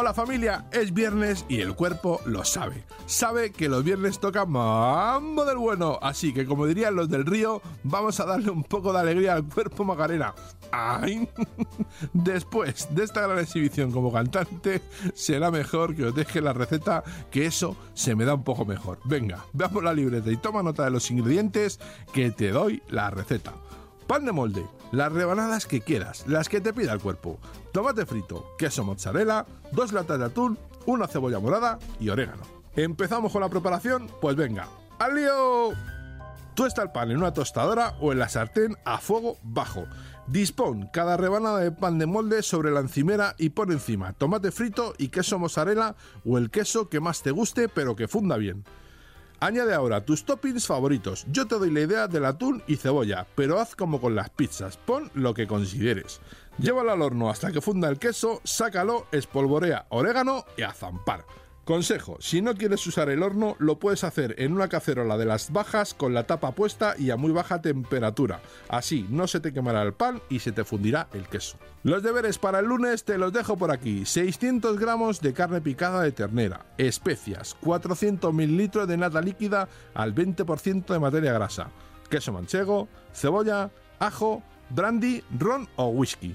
Hola familia, es viernes y el cuerpo lo sabe. Sabe que los viernes toca mambo del bueno, así que como dirían los del río, vamos a darle un poco de alegría al cuerpo Macarena. ¡Ay! Después de esta gran exhibición como cantante, será mejor que os deje la receta, que eso se me da un poco mejor. Venga, veamos la libreta y toma nota de los ingredientes que te doy la receta. Pan de molde, las rebanadas que quieras, las que te pida el cuerpo. Tomate frito, queso mozzarella, dos latas de atún, una cebolla morada y orégano. ¿Empezamos con la preparación? Pues venga, ¡al lío! Tuesta el pan en una tostadora o en la sartén a fuego bajo. Dispón cada rebanada de pan de molde sobre la encimera y pon encima tomate frito y queso mozzarella o el queso que más te guste pero que funda bien. Añade ahora tus toppings favoritos. Yo te doy la idea del atún y cebolla, pero haz como con las pizzas. Pon lo que consideres. Llévalo al horno hasta que funda el queso, sácalo, espolvorea orégano y a zampar. Consejo, si no quieres usar el horno, lo puedes hacer en una cacerola de las bajas con la tapa puesta y a muy baja temperatura. Así no se te quemará el pan y se te fundirá el queso. Los deberes para el lunes te los dejo por aquí. 600 gramos de carne picada de ternera, especias, 400 mililitros de nata líquida al 20% de materia grasa, queso manchego, cebolla, ajo, brandy, ron o whisky.